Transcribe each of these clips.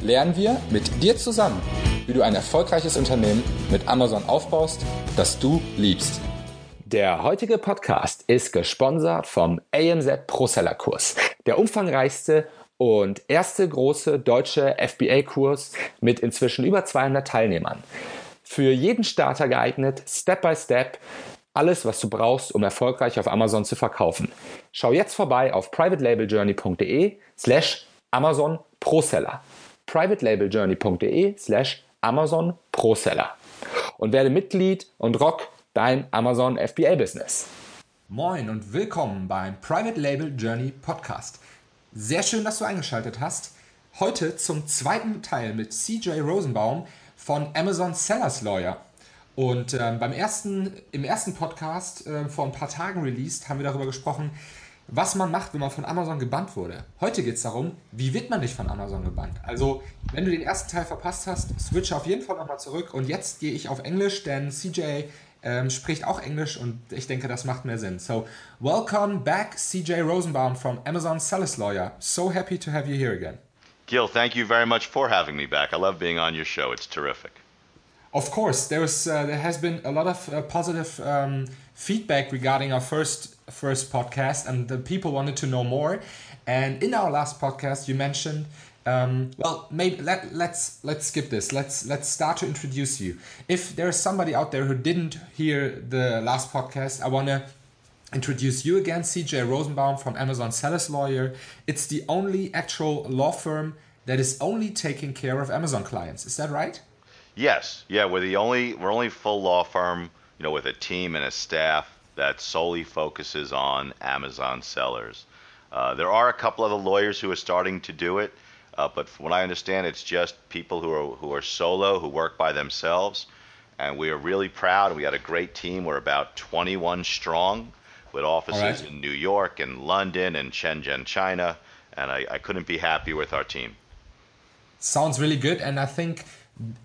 lernen wir mit dir zusammen, wie du ein erfolgreiches Unternehmen mit Amazon aufbaust, das du liebst. Der heutige Podcast ist gesponsert vom AMZ Pro Seller Kurs, der umfangreichste und erste große deutsche FBA-Kurs mit inzwischen über 200 Teilnehmern. Für jeden Starter geeignet, Step by Step, alles, was du brauchst, um erfolgreich auf Amazon zu verkaufen. Schau jetzt vorbei auf privatelabeljourney.de slash Amazon Proseller. privatelabeljourney.de slash Amazon Proseller. Und werde Mitglied und rock dein Amazon FBA Business. Moin und willkommen beim Private Label Journey Podcast. Sehr schön, dass du eingeschaltet hast. Heute zum zweiten Teil mit CJ Rosenbaum von Amazon Sellers Lawyer. Und ähm, beim ersten, im ersten Podcast äh, vor ein paar Tagen released, haben wir darüber gesprochen, was man macht, wenn man von Amazon gebannt wurde. Heute geht es darum, wie wird man nicht von Amazon gebannt? Also, wenn du den ersten Teil verpasst hast, switch auf jeden Fall nochmal zurück. Und jetzt gehe ich auf Englisch, denn CJ ähm, spricht auch Englisch und ich denke, das macht mehr Sinn. So, welcome back, CJ Rosenbaum from Amazon Sellers Lawyer. So happy to have you here again. Gil, thank you very much for having me back. I love being on your show. It's terrific. Of course, there was uh, there has been a lot of uh, positive um, feedback regarding our first first podcast, and the people wanted to know more. And in our last podcast, you mentioned, um, well, maybe let let's let's skip this. Let's let's start to introduce you. If there's somebody out there who didn't hear the last podcast, I want to introduce you again, CJ Rosenbaum from Amazon Sellers Lawyer. It's the only actual law firm that is only taking care of Amazon clients. Is that right? Yes, yeah, we're the only we're only full law firm, you know, with a team and a staff that solely focuses on Amazon sellers. Uh, there are a couple of other lawyers who are starting to do it, uh, but from what I understand, it's just people who are who are solo who work by themselves, and we are really proud. We got a great team. We're about 21 strong, with offices right. in New York and London and Shenzhen, China, and I, I couldn't be happier with our team. Sounds really good, and I think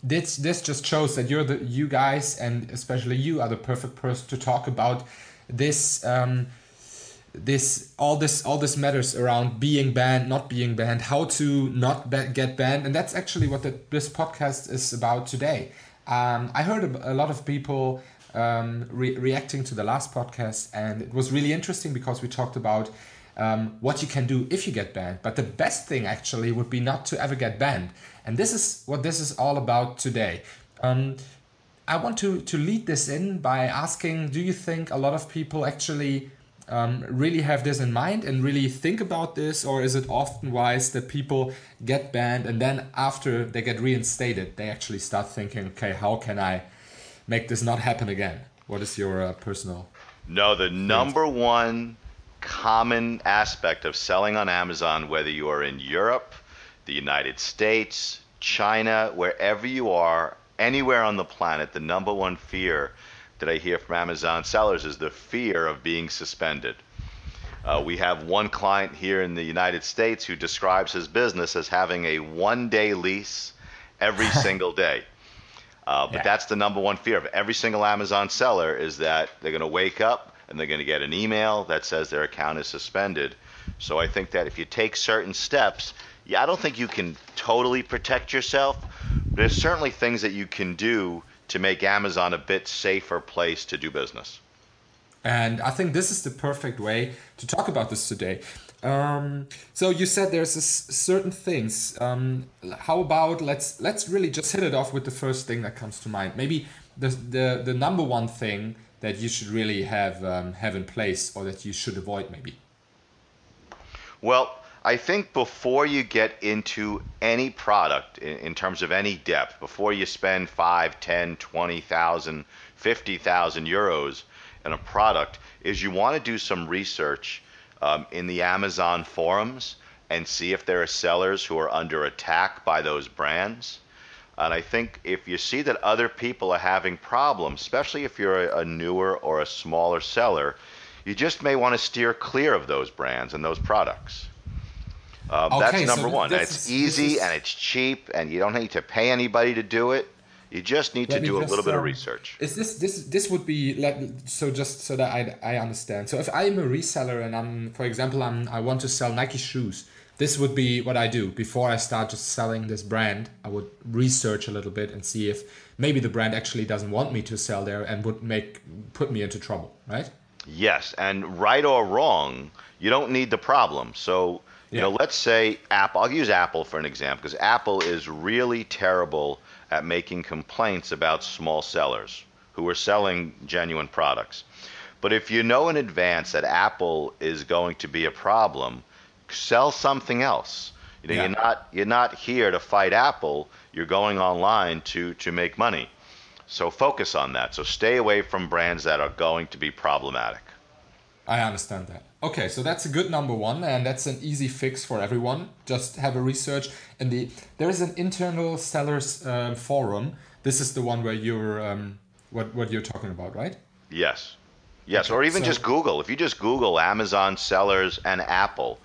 this this just shows that you're the you guys and especially you are the perfect person to talk about this um, this all this all this matters around being banned not being banned how to not ba get banned. And that's actually what the, this podcast is about today. Um, i heard a, a, lot of people um, re reacting to the last podcast and it was really interesting because we talked about um, what you can do if you get banned. But the best thing actually would be not to ever get banned. And this is what this is all about today. Um, I want to, to lead this in by asking Do you think a lot of people actually um, really have this in mind and really think about this? Or is it often wise that people get banned and then after they get reinstated, they actually start thinking, okay, how can I make this not happen again? What is your uh, personal? No, the number one common aspect of selling on Amazon, whether you are in Europe, the United States, China, wherever you are, anywhere on the planet, the number one fear that I hear from Amazon sellers is the fear of being suspended. Uh, we have one client here in the United States who describes his business as having a one day lease every single day. Uh, but yeah. that's the number one fear of every single Amazon seller is that they're going to wake up and they're going to get an email that says their account is suspended. So I think that if you take certain steps, yeah, I don't think you can totally protect yourself, but there's certainly things that you can do to make Amazon a bit safer place to do business. And I think this is the perfect way to talk about this today. Um, so you said there's certain things. Um, how about let's let's really just hit it off with the first thing that comes to mind. Maybe the the the number one thing that you should really have um, have in place or that you should avoid maybe? Well, I think before you get into any product in, in terms of any depth, before you spend 5, 10, 20,000, 50,000 euros in a product, is you want to do some research um, in the Amazon forums and see if there are sellers who are under attack by those brands. And I think if you see that other people are having problems, especially if you're a, a newer or a smaller seller, you just may want to steer clear of those brands and those products. Um, okay, that's number so one. it's is- easy is- and it's cheap, and you don't need to pay anybody to do it. You just need to do a just, little bit of um, research. Is this this this would be let so just so that I I understand. So if I'm a reseller and I'm for example I'm I want to sell Nike shoes, this would be what I do before I start just selling this brand. I would research a little bit and see if maybe the brand actually doesn't want me to sell there and would make put me into trouble, right? Yes, and right or wrong, you don't need the problem. So, you know, let's say Apple, I'll use Apple for an example because Apple is really terrible at making complaints about small sellers who are selling genuine products. But if you know in advance that Apple is going to be a problem, sell something else. You know, Yeah. you're not you're not here to fight Apple. You're going online to to make money. So focus on that. So stay away from brands that are going to be problematic. I understand that. Okay, so that's a good number one, and that's an easy fix for everyone. Just have a research. And the there is an internal sellers um, forum. This is the one where you're um, what what you're talking about, right? Yes. Yes, Okay, or even so- just Google. If you just Google Amazon sellers and Apple,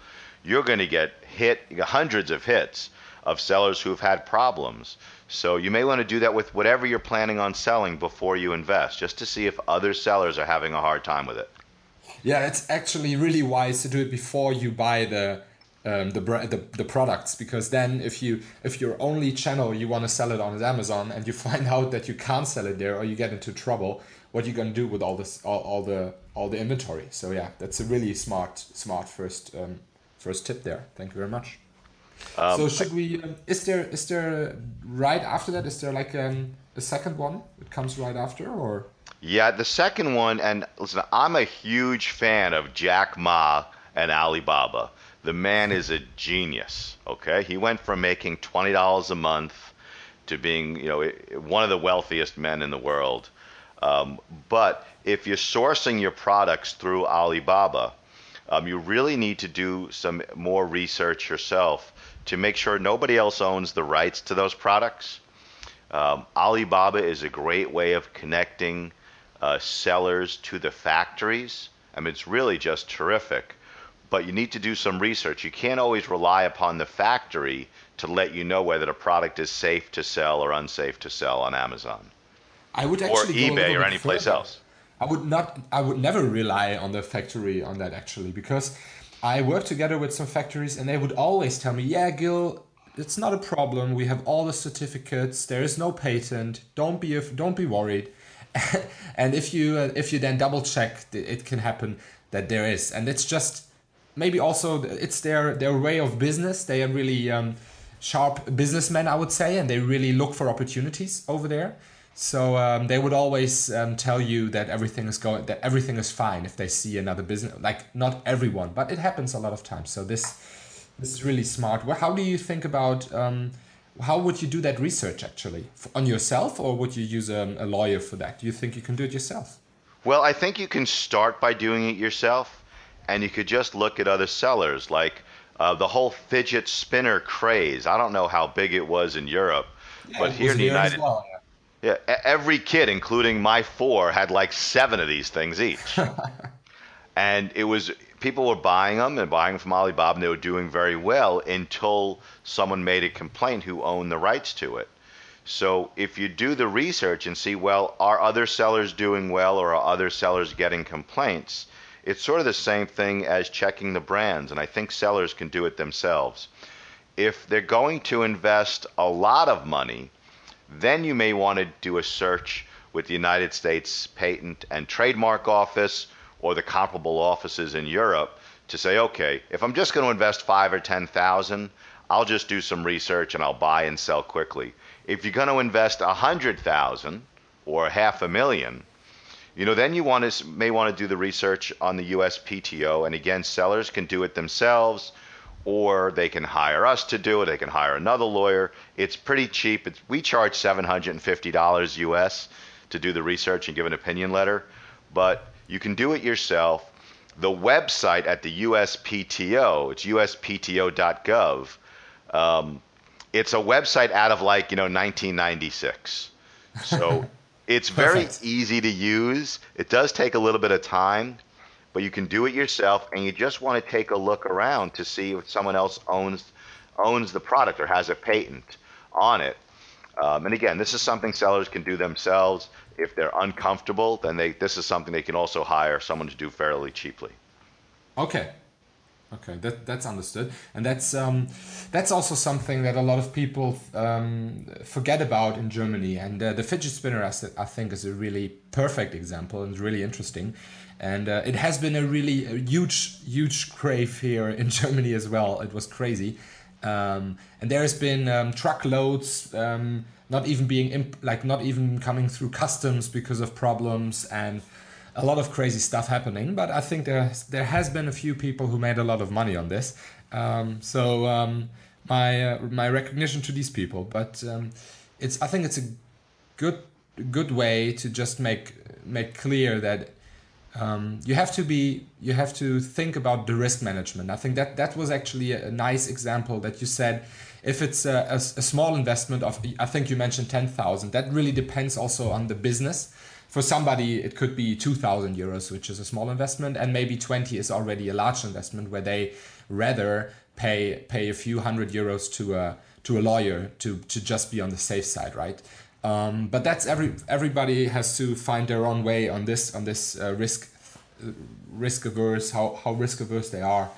you're going to get hit hundreds of hits of sellers who've had problems. So you may want to do that with whatever you're planning on selling before you invest, just to see if other sellers are having a hard time with it. Yeah, it's actually really wise to do it before you buy the um, the, the the products because then if you if your only channel you want to sell it on is Amazon and you find out that you can't sell it there or you get into trouble, what you gonna do with all this all, all the all the inventory? So yeah, that's a really smart smart first um, first tip there. Thank you very much. so should we? Um, is there is there right after that? Is there like um, a second one? It comes right after or? Yeah, the second one, and listen, I'm a huge fan of Jack Ma and Alibaba. The man is a genius. Okay, he went from making twenty dollars a month to being, you know, one of the wealthiest men in the world. Um, but if you're sourcing your products through Alibaba, um, you really need to do some more research yourself to make sure nobody else owns the rights to those products. Um, Alibaba is a great way of connecting uh, sellers to the factories. I mean, it's really just terrific. But you need to do some research. You can't always rely upon the factory to let you know whether the product is safe to sell or unsafe to sell on Amazon I would or actually a eBay or bit any place further. else. I would not. I would never rely on the factory on that actually because I work together with some factories and they would always tell me, "Yeah, Gil, it's not a problem. We have all the certificates. There is no patent. Don't be don't be worried." and if you uh, if you then double check, it can happen that there is, and it's just maybe also it's their their way of business. They are really um, sharp businessmen, I would say, and they really look for opportunities over there. So um, they would always um, tell you that everything is going, that everything is fine if they see another business. Like not everyone, but it happens a lot of times. So this this is really smart. Well, how do you think about? Um, how would you do that research actually on yourself, or would you use um, a lawyer for that? Do you think you can do it yourself? Well, I think you can start by doing it yourself, and you could just look at other sellers, like uh, the whole fidget spinner craze. I don't know how big it was in Europe, but here in the United, well, yeah. Yeah, every kid, including my four, had like seven of these things each. and it was people were buying them and buying them from Alibaba, and they were doing very well until someone made a complaint who owned the rights to it. So if you do the research and see, well, are other sellers doing well or are other sellers getting complaints? It's sort of the same thing as checking the brands, and I think sellers can do it themselves. If they're going to invest a lot of money, then you may want to do a search with the United States Patent and Trademark Office or the comparable offices in Europe to say, okay, if I'm just going to invest five or ten thousand, I'll just do some research and I'll buy and sell quickly. If you're going to invest a hundred thousand or half a million, you know, then you want to may want to do the research on the USPTO, and again, sellers can do it themselves, or they can hire us to do it. They can hire another lawyer. It's pretty cheap. It's, we charge seven hundred and fifty dollars US to do the research and give an opinion letter, but you can do it yourself. The website at the USPTO, it's uspto.gov. Um, it's a website out of like you know 1996. So it's very easy to use. It does take a little bit of time, but you can do it yourself, and you just want to take a look around to see if someone else owns owns the product or has a patent on it. Um, and again, this is something sellers can do themselves. If they're uncomfortable, then they this is something they can also hire someone to do fairly cheaply. Okay, okay, that that's understood, and that's um, that's also something that a lot of people um, forget about in Germany. And uh, the fidget spinner, asset I think, is a really perfect example and really interesting. And uh, it has been a really a huge, huge crave here in Germany as well. It was crazy. Um, and there has been um, truckloads um, not even being imp- like not even coming through customs because of problems and a lot of crazy stuff happening. But I think there there has been a few people who made a lot of money on this. Um, so um, my uh, my recognition to these people. But um, it's I think it's a good good way to just make make clear that um, you have to be you have to think about the risk management. I think that that was actually a nice example that you said if it's a, a, a small investment of i think you mentioned 10000 that really depends also on the business. For somebody it could be 2000 euros which is a small investment and maybe 20 is already a large investment where they rather pay pay a few hundred euros to a to a lawyer to to just be on the safe side right um, but that's every everybody has to find their own way on this on this uh, risk uh, risk averse how, how risk averse they are.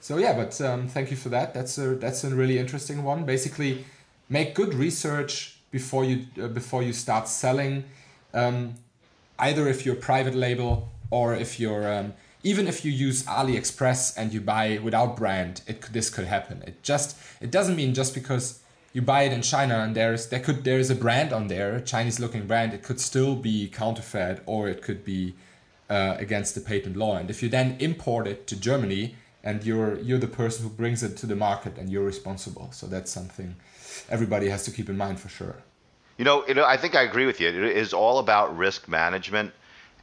So yeah, but um, thank you for that. That's a that's a really interesting one. Basically, make good research before you uh, before you start selling. Um, either if you're private label or if you're um, even if you use AliExpress and you buy without brand, it this could happen. It just it doesn't mean just because you buy it in China and there's there could there is a brand on there, Chinese looking brand, it could still be counterfeit or it could be uh, against the patent law. And if you then import it to Germany and you're you're the person who brings it to the market and you're responsible. So that's something everybody has to keep in mind for sure. You know, you know, I think I agree with you. It is all about risk management,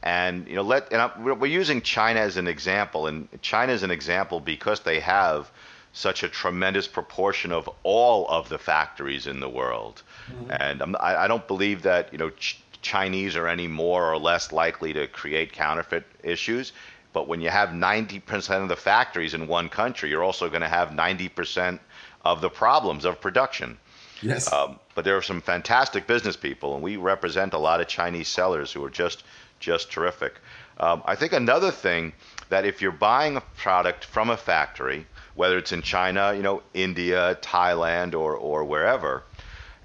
and you know, let and I, we're using China as an example, and China is an example because they have such a tremendous proportion of all of the factories in the world. Mm-hmm. And I'm, I, I don't believe that you know Ch- Chinese are any more or less likely to create counterfeit issues. But when you have 90% of the factories in one country, you're also going to have 90% of the problems of production. Yes. Um, but there are some fantastic business people, and we represent a lot of Chinese sellers who are just just terrific. Um, I think another thing that if you're buying a product from a factory, whether it's in China, you know, India, Thailand, or, or wherever,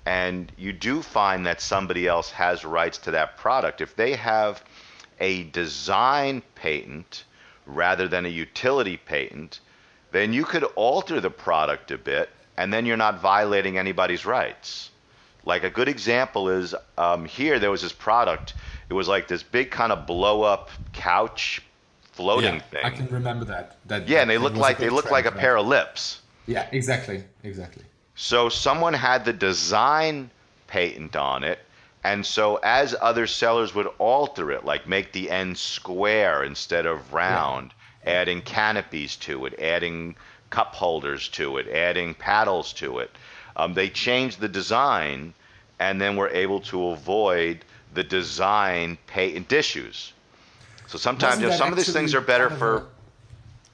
and you do find that somebody else has rights to that product, if they have a design patent rather than a utility patent, then you could alter the product a bit and then you're not violating anybody's rights. Like a good example is um, here, there was this product. It was like this big kind of blow up couch floating yeah, thing. I can remember that. that yeah, and they look like they look like a pair of lips. Yeah, exactly, exactly. So someone had the design patent on it, and so as other sellers would alter it, like make the end square instead of round, yeah. adding canopies to it, adding cup holders to it, adding paddles to it, um, they changed the design, and then were able to avoid the design patent issues. So sometimes you know, some of these things are better for a,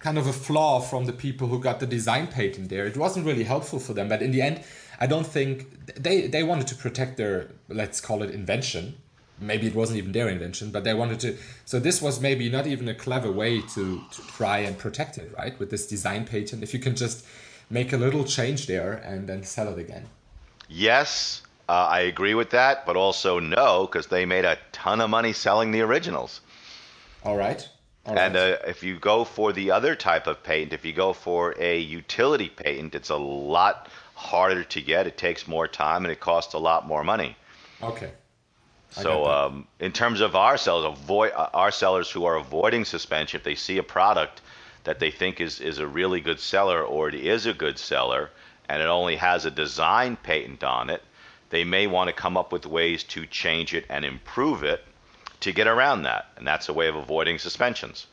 kind of a flaw from the people who got the design patent there. It wasn't really helpful for them, but in the end, I don't think they they wanted to protect their let's call it invention. Maybe it wasn't even their invention, but they wanted to. So this was maybe not even a clever way to, to try and protect it, right? With this design patent, if you can just make a little change there and then sell it again. Yes, uh, I agree with that, but also no, because they made a ton of money selling the originals. All right. All and uh, if you go for the other type of patent, if you go for a utility patent, it's a lot harder to get. It takes more time and it costs a lot more money. Okay. so, um, in terms of our sellers, avoid uh, our sellers who are avoiding suspension, if they see a product that they think is is a really good seller or it is a good seller, and it only has a design patent on it, they may want to come up with ways to change it and improve it to get around that, and that's a way of avoiding suspensions.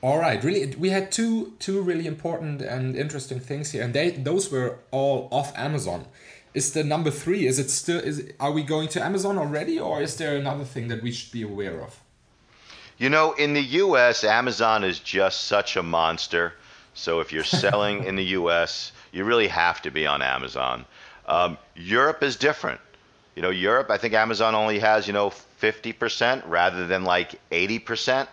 All right, really, we had two two really important and interesting things here, and they those were all off Amazon. Is the number three? Is it still? Is are we going to Amazon already, or is there another thing that we should be aware of? You know, in the U.S., Amazon is just such a monster. So if you're selling in the U.S., you really have to be on Amazon. Um, Europe is different. You know, Europe, I think Amazon only has you know 50% rather than like 80%.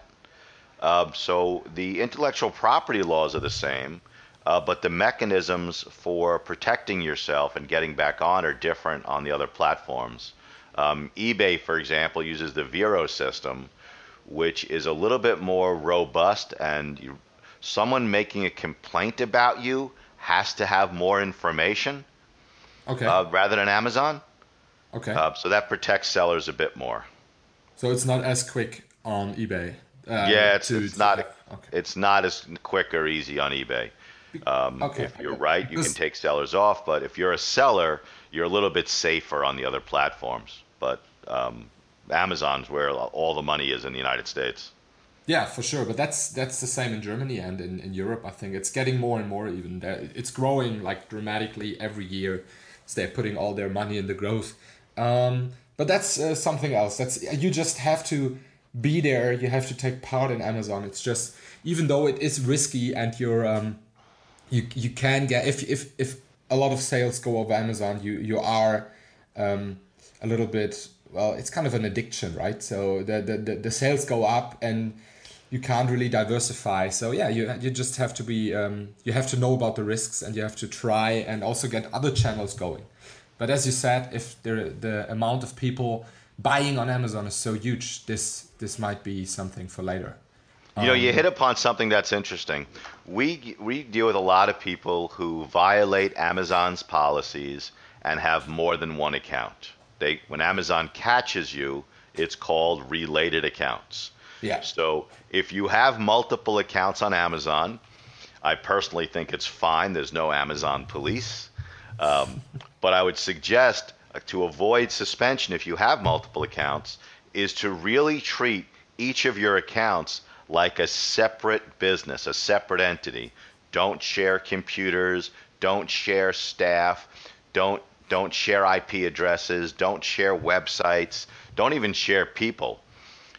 Uh, so the intellectual property laws are the same, uh, but the mechanisms for protecting yourself and getting back on are different on the other platforms. Um, eBay, for example, uses the VeRO system, which is a little bit more robust, and you, someone making a complaint about you has to have more information. Okay. Uh, rather than Amazon. Okay. Uh, so that protects sellers a bit more. So it's not as quick on eBay. Uh, yeah, it's, to, it's to, not. Okay. It's not as quick or easy on eBay. Um, okay. If you're right, you can take sellers off, but if you're a seller, you're a little bit safer on the other platforms. But um, Amazon's where all the money is in the United States. Yeah, for sure. But that's that's the same in Germany and in, in Europe. I think it's getting more and more even. It's growing like dramatically every year. So they're putting all their money in the growth. Um, but that's uh, something else. That's you just have to be there. You have to take part in Amazon. It's just even though it is risky and you're um, you you can get if if if a lot of sales go over Amazon, you you are um, a little bit well. It's kind of an addiction, right? So the the the, the sales go up and you can't really diversify. So yeah, you you just have to be um, you have to know about the risks and you have to try and also get other channels going. But as you said, if the the amount of people buying on Amazon is so huge, this this might be something for later. You know, you um, hit upon something that's interesting. We we deal with a lot of people who violate Amazon's policies and have more than one account. They when Amazon catches you, it's called related accounts. Yeah. So if you have multiple accounts on Amazon, I personally think it's fine. There's no Amazon police. Um, but I would suggest uh, to avoid suspension if you have multiple accounts is to really treat each of your accounts like a separate business, a separate entity. Don't share computers, don't share staff, don't don't share IP addresses, don't share websites, don't even share people.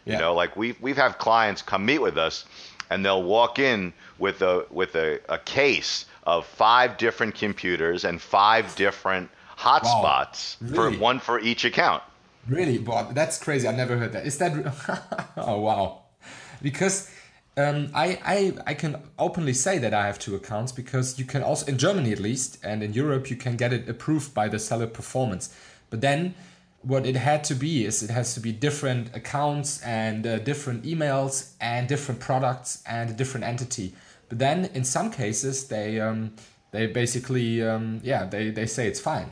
Yeah. You know, like we've we've had clients come meet with us, and they'll walk in with a with a, a case of five different computers and five different hotspots wow. really? for one for each account. Really, Bob, that's crazy. I never heard that. Is that? oh wow! Because um, I, I I can openly say that I have two accounts because you can also in Germany at least and in Europe you can get it approved by the seller performance. But then what it had to be is it has to be different accounts and uh, different emails and different products and a different entity. But then in some cases they um, they basically um, yeah they, they say it's fine.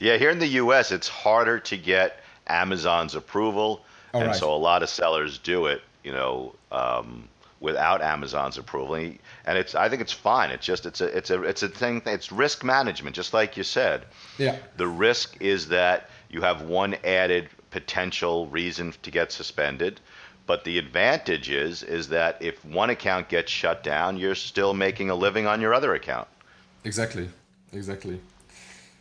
Yeah, here in the U.S. it's harder to get Amazon's approval, and right. so a lot of sellers do it. You know. Um, without Amazon's approval. And it's I think it's fine. It's just it's a it's a it's a thing. It's risk management, just like you said. Yeah. The risk is that you have one added potential reason to get suspended. But the advantage is is that if one account gets shut down, you're still making a living on your other account. Exactly, exactly.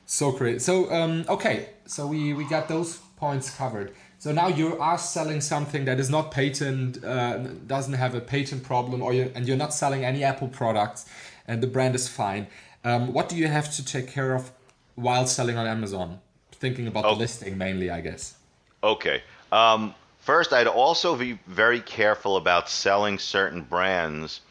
So great. So um, okay, so we we got those points covered. So now you are selling something that is not patent, uh, doesn't have a patent problem, or you, and you're not selling any Apple products, and the brand is fine. Um, what do you have to take care of while selling on Amazon? thinking about oh. the listing mainly, I guess. Okay. Um, first, I'd also be very careful about selling certain brands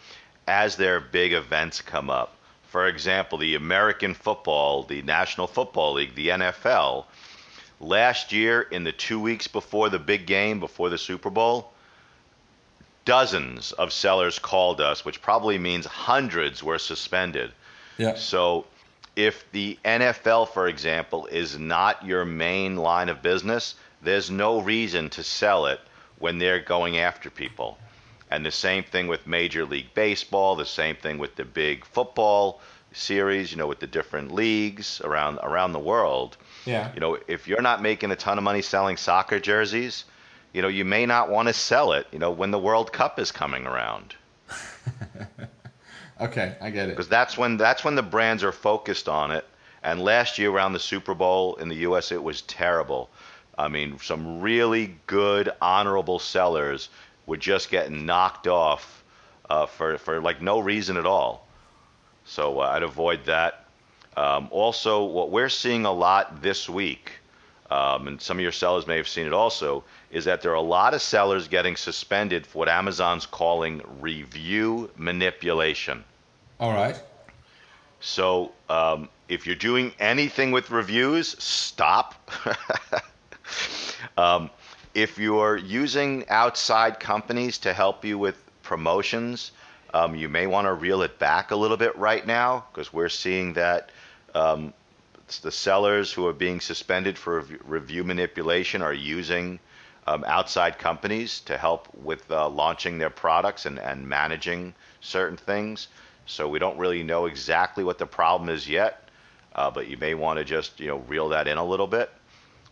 as their big events come up. For example, the American football, the National Football League, the NFL, last year in the two weeks before the big game, before the Super Bowl, dozens of sellers called us, which probably means hundreds were suspended. Yeah. So if the NFL, for example, is not your main line of business, there's no reason to sell it when they're going after people. And the same thing with Major League Baseball, the same thing with the big football series, you know, with the different leagues around around the world. Yeah. You know, if you're not making a ton of money selling soccer jerseys, you know, you may not want to sell it, you know, when the World Cup is coming around. okay, I get it. Because that's when that's when the brands are focused on it. And last year around the Super Bowl in the U.S., it was terrible. I mean, some really good, honorable sellers were just getting knocked off uh, for for like no reason at all. So uh, I'd avoid that. Um, also, what we're seeing a lot this week, um, and some of your sellers may have seen it also, is that there are a lot of sellers getting suspended for what Amazon's calling review manipulation. All right. So um, if you're doing anything with reviews, stop. um, if you're using outside companies to help you with promotions, um, you may want to reel it back a little bit right now because we're seeing that um, the sellers who are being suspended for review manipulation are using um, outside companies to help with uh, launching their products and, and managing certain things. So we don't really know exactly what the problem is yet, uh, but you may want to just you know reel that in a little bit.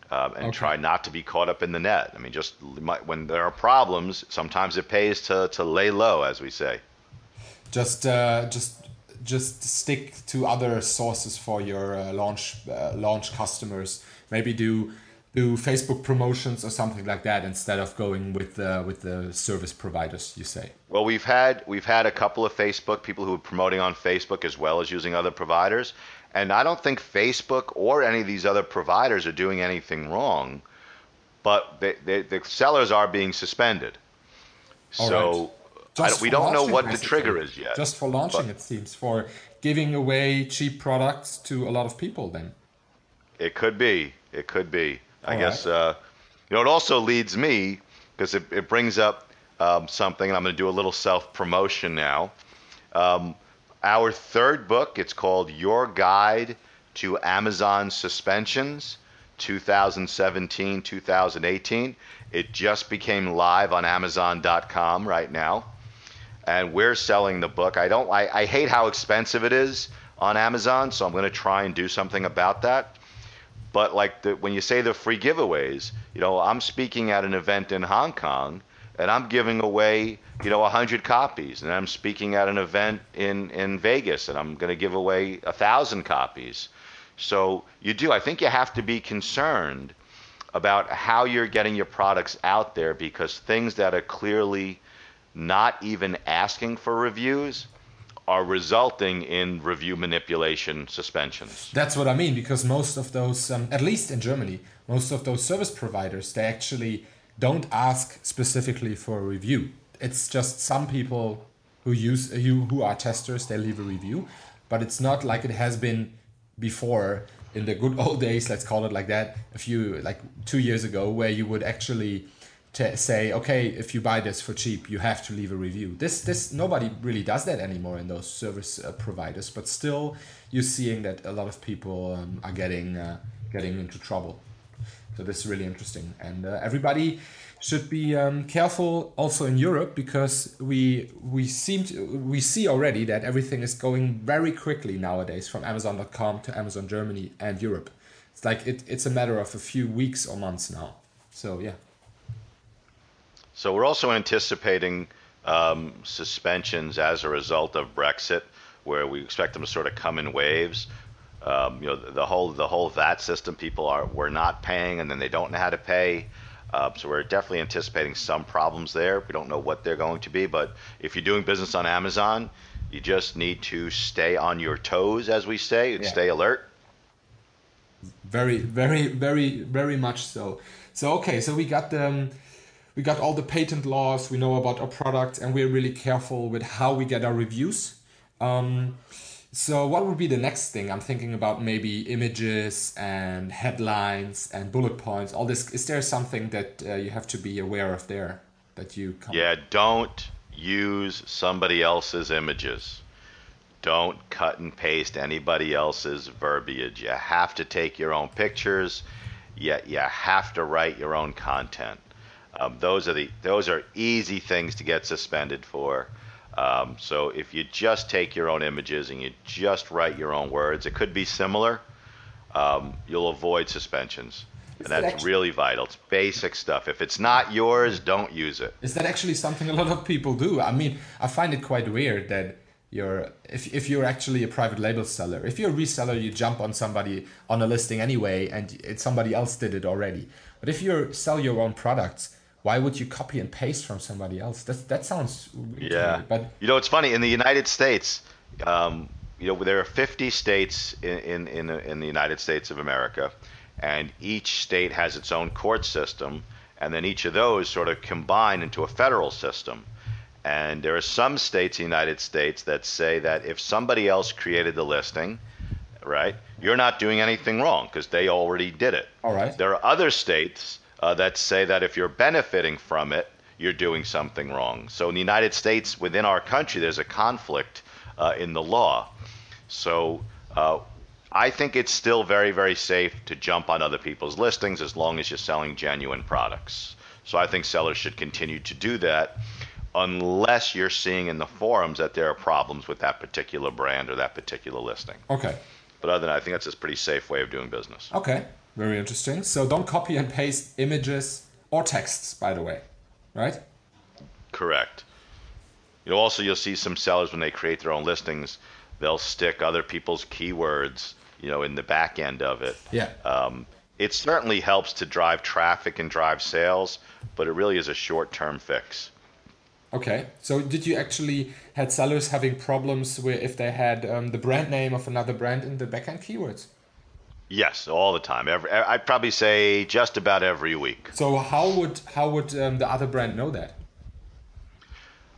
Um, and okay. try not to be caught up in the net. I mean, just when there are problems, sometimes it pays to, to lay low, as we say. Just uh, just just stick to other sources for your uh, launch uh, launch customers. Maybe do do Facebook promotions or something like that instead of going with uh, with the service providers. You say. Well, we've had we've had a couple of Facebook people who are promoting on Facebook as well as using other providers, and I don't think Facebook or any of these other providers are doing anything wrong, but they, they, the sellers are being suspended. All so. Right we don't know what the trigger is yet. Just for launching, but, it seems, for giving away cheap products to a lot of people. Then it could be. It could be. I All guess. Right. Uh, you know, it also leads me because it, it brings up um, something, and I'm going to do a little self promotion now. Um, our third book, it's called Your Guide to Amazon Suspensions 2017 2018. It just became live on Amazon.com right now and we're selling the book. I don't. I, I hate how expensive it is on Amazon, so I'm going to try and do something about that. But like the, when you say the free giveaways, you know, I'm speaking at an event in Hong Kong, and I'm giving away, you know, hundred copies, and I'm speaking at an event in in Vegas, and I'm going to give away a thousand copies. So you do. I think you have to be concerned about how you're getting your products out there because things that are clearly not even asking for reviews are resulting in review manipulation suspensions. That's what I mean because most of those, um, at least in Germany, most of those service providers they actually don't ask specifically for a review. It's just some people who use who, who are testers they leave a review, but it's not like it has been before in the good old days. Let's call it like that. A few like two years ago, where you would actually to say, okay, if you buy this for cheap, you have to leave a review. This this nobody really does that anymore in those service uh, providers, but still you're seeing that a lot of people um, are getting uh, getting into trouble. So this is really interesting, and uh, everybody should be um, careful also in Europe because we we seem to, we see already that everything is going very quickly nowadays from Amazon.com to Amazon Germany and Europe. It's like it, it's a matter of a few weeks or months now. So yeah. So we're also anticipating um, suspensions as a result of Brexit, where we expect them to sort of come in waves. Um, you know, the, the, whole the whole VAT system, people are were not paying, and then they don't know how to pay. Uh, so we're definitely anticipating some problems there. We don't know what they're going to be, but if you're doing business on Amazon, you just need to stay on your toes, as we say, and yeah. stay alert. Very, very, very, very much so. So okay, so we got the. Um, we got all the patent laws, we know about our product, and we're really careful with how we get our reviews. Um, so, what would be the next thing? I'm thinking about maybe images and headlines and bullet points. All this. Is there something that uh, you have to be aware of there that you? Come yeah, don't use somebody else's images. Don't cut and paste anybody else's verbiage. You have to take your own pictures. Yet you have to write your own content. Um, those are the those are easy things to get suspended for. Um, so if you just take your own images and you just write your own words, it could be similar. Um, you'll avoid suspensions. and that's actually, really vital. It's basic stuff. If it's not yours, don't use it. Is that actually something a lot of people do? I mean, I find it quite weird that you're if, if you're actually a private label seller if you're a reseller you jump on somebody on a listing anyway and it, somebody else did it already but if you sell your own products why would you copy and paste from somebody else that that sounds yeah but you know it's funny in the united states um, you know there are 50 states in, in in in the united states of america and each state has its own court system and then each of those sort of combine into a federal system and there are some states in the United States that say that if somebody else created the listing, right, you're not doing anything wrong because they already did it. All right. There are other states uh, that say that if you're benefiting from it, you're doing something wrong. So in the United States, within our country, there's a conflict uh, in the law. So uh, I think it's still very, very safe to jump on other people's listings as long as you're selling genuine products. So I think sellers should continue to do that unless you're seeing in the forums that there are problems with that particular brand or that particular listing. Okay. But other than that, I think that's a pretty safe way of doing business. Okay, very interesting. So don't copy and paste images or texts, by the way, right? Correct. You know, also you'll see some sellers when they create their own listings, they'll stick other people's keywords, you know, in the back end of it. Yeah. Um, it certainly helps to drive traffic and drive sales, but it really is a short-term fix. Okay, so did you actually had sellers having problems where if they had um, the brand name of another brand in the backend keywords? Yes, all the time. Every, I'd probably say just about every week. So how would how would um, the other brand know that?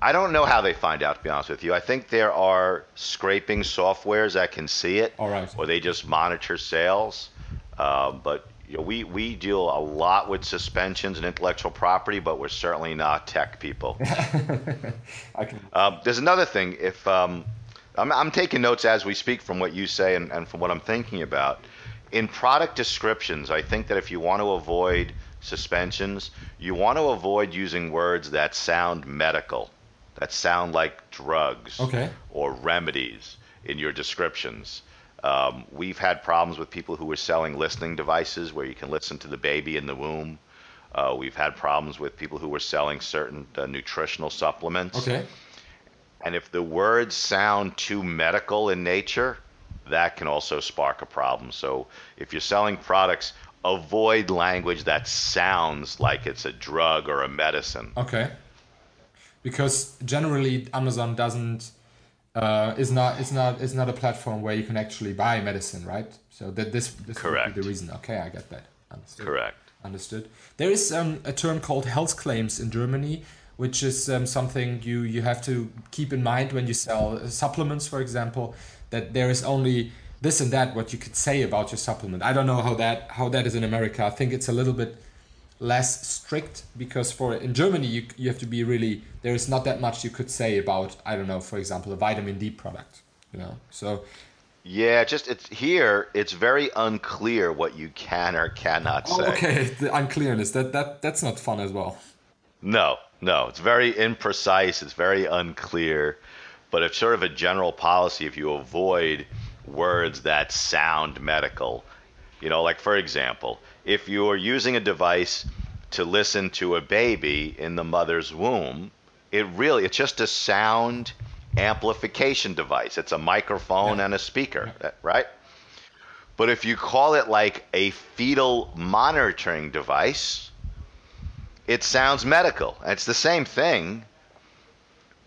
I don't know how they find out. To be honest with you, I think there are scraping softwares that can see it, all right, or they just monitor sales. Uh, but you know, we we deal a lot with suspensions and intellectual property, but we're certainly not tech people. I can. Um, there's another thing. If um, I'm, I'm taking notes as we speak from what you say and, and from what I'm thinking about. In product descriptions, I think that if you want to avoid suspensions, you want to avoid using words that sound medical, that sound like drugs okay. or remedies in your descriptions. Um, we've had problems with people who were selling listening devices where you can listen to the baby in the womb. Uh, we've had problems with people who were selling certain uh, nutritional supplements. Okay. And if the words sound too medical in nature, that can also spark a problem. So if you're selling products, avoid language that sounds like it's a drug or a medicine. Okay. Because generally, Amazon doesn't uh, is not is not is not a platform where you can actually buy medicine, right? So that this this Correct. the reason. Okay, I get that. Understood. Correct. Understood. There is um, a term called health claims in Germany, which is um, something you you have to keep in mind when you sell supplements, for example, that there is only this and that what you could say about your supplement. I don't know how that how that is in America. I think it's a little bit less strict because for in Germany you you have to be really there is not that much you could say about I don't know for example a vitamin D product you know so yeah just it's here it's very unclear what you can or cannot oh, say oh, okay the unclearness that that that's not fun as well no no it's very imprecise it's very unclear but it's sort of a general policy if you avoid words that sound medical you know like for example if you're using a device to listen to a baby in the mother's womb, it really it's just a sound amplification device. It's a microphone yeah. and a speaker, yeah. Uh, right? But if you call it like a fetal monitoring device, it sounds medical. It's the same thing,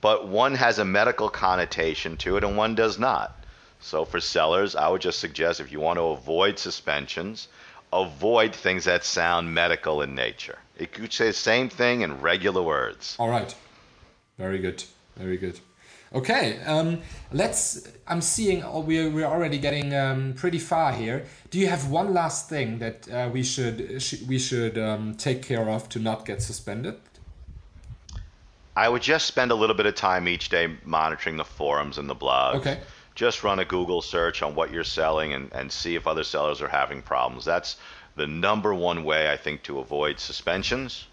but one has a medical connotation to it and one does not. So for sellers, I would just suggest if you want to avoid suspensions, avoid things that sound medical in nature. It could say the same thing in regular words. All right. Very good. Very good. Okay, um, let's. I'm seeing oh, we're we're already getting um, pretty far here. Do you have one last thing that uh, we should sh- we should um, take care of to not get suspended? I would just spend a little bit of time each day monitoring the forums and the blogs. Okay just run a Google search on what you're selling and, and see if other sellers are having problems. That's the number one way I think to avoid suspensions.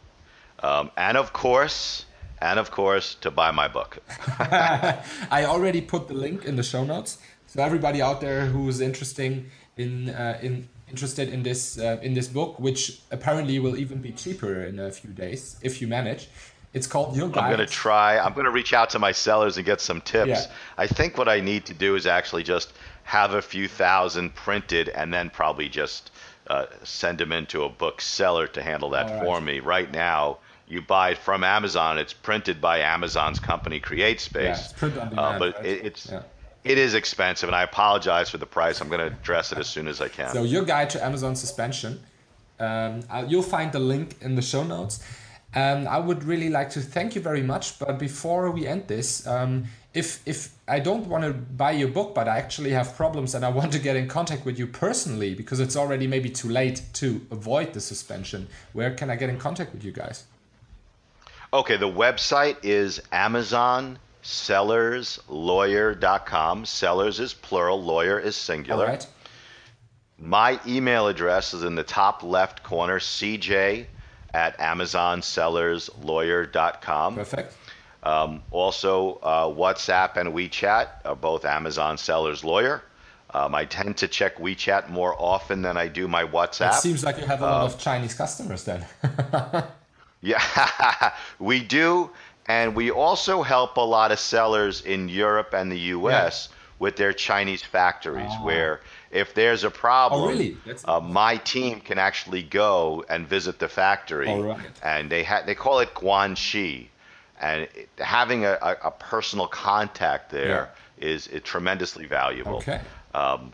Um, and of course, and of course, to buy my book. I already put the link in the show notes. So everybody out there who's interested in uh, in interested in this uh, in this book, which apparently will even be cheaper in a few days if you manage. It's called Your Guide. I'm going to try. I'm going to reach out to my sellers and get some tips. Yeah. I think what I need to do is actually just have a few thousand printed and then probably just uh, send them into a bookseller to handle that right. for me. Right now, you buy it from Amazon. It's printed by Amazon's company CreateSpace. Yeah, it's printed on demand, uh, but right? it, it's yeah. it is expensive, and I apologize for the price. I'm going to address it as soon as I can. So your guide to Amazon suspension. Um, you'll find the link in the show notes. Um, I would really like to thank you very much. But before we end this, um, if if I don't want to buy your book, but I actually have problems and I want to get in contact with you personally because it's already maybe too late to avoid the suspension, where can I get in contact with you guys? Okay, the website is Amazon sellerslawyer.com. Sellers is plural, lawyer is singular. All right. My email address is in the top left corner, cj at amazonsellerslawyer.com. Perfect. Um, also, uh, WhatsApp and WeChat are both Amazon Sellers Lawyer. Um, I tend to check WeChat more often than I do my WhatsApp. It seems like you have a lot of Chinese customers then. yeah, we do. And we also help a lot of sellers in Europe and the US yeah. with their Chinese factories, oh. where if there's a problem, oh, really? uh, my team can actually go and visit the factory, right. and they ha- they call it guanxi, and it, having a, a, a, personal contact there yeah. is tremendously valuable. Okay. Um,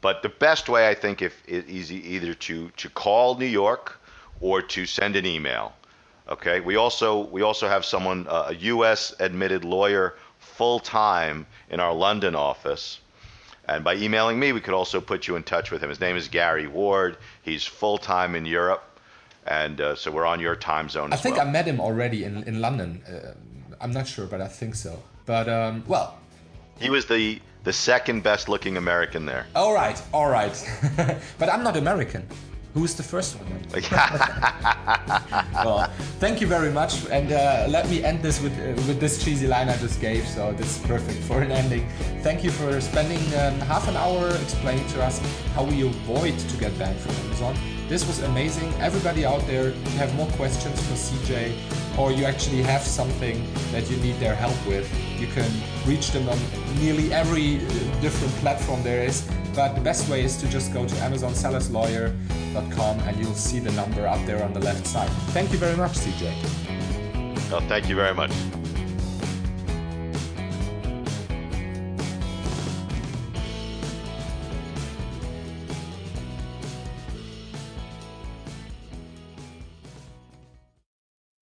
but the best way I think if is either to to call New York or to send an email. Okay. We also we also have someone uh, a U.S. admitted lawyer full time in our London office and by emailing me, we could also put you in touch with him. His name is Gary Ward. He's full time in Europe, and uh, so we're on your time zone. I think well. I met him already in in London. Uh, I'm not sure, but I think so. But um, well, he was the the second best looking American there. All right, all right. but I'm not American. Who's the first one? well, thank you very much, and uh, let me end this with uh, with this cheesy line I just gave. So this is perfect for an ending. Thank you for spending um, half an hour explaining to us how we avoid to get banned from Amazon. This was amazing. Everybody out there, if you have more questions for CJ, or you actually have something that you need their help with, you can reach them on nearly every uh, different platform there is. But the best way is to just go to AmazonSellersLawyer.com and you'll see the number up there on the left side. Thank you very much, CJ. Well, oh, thank you very much.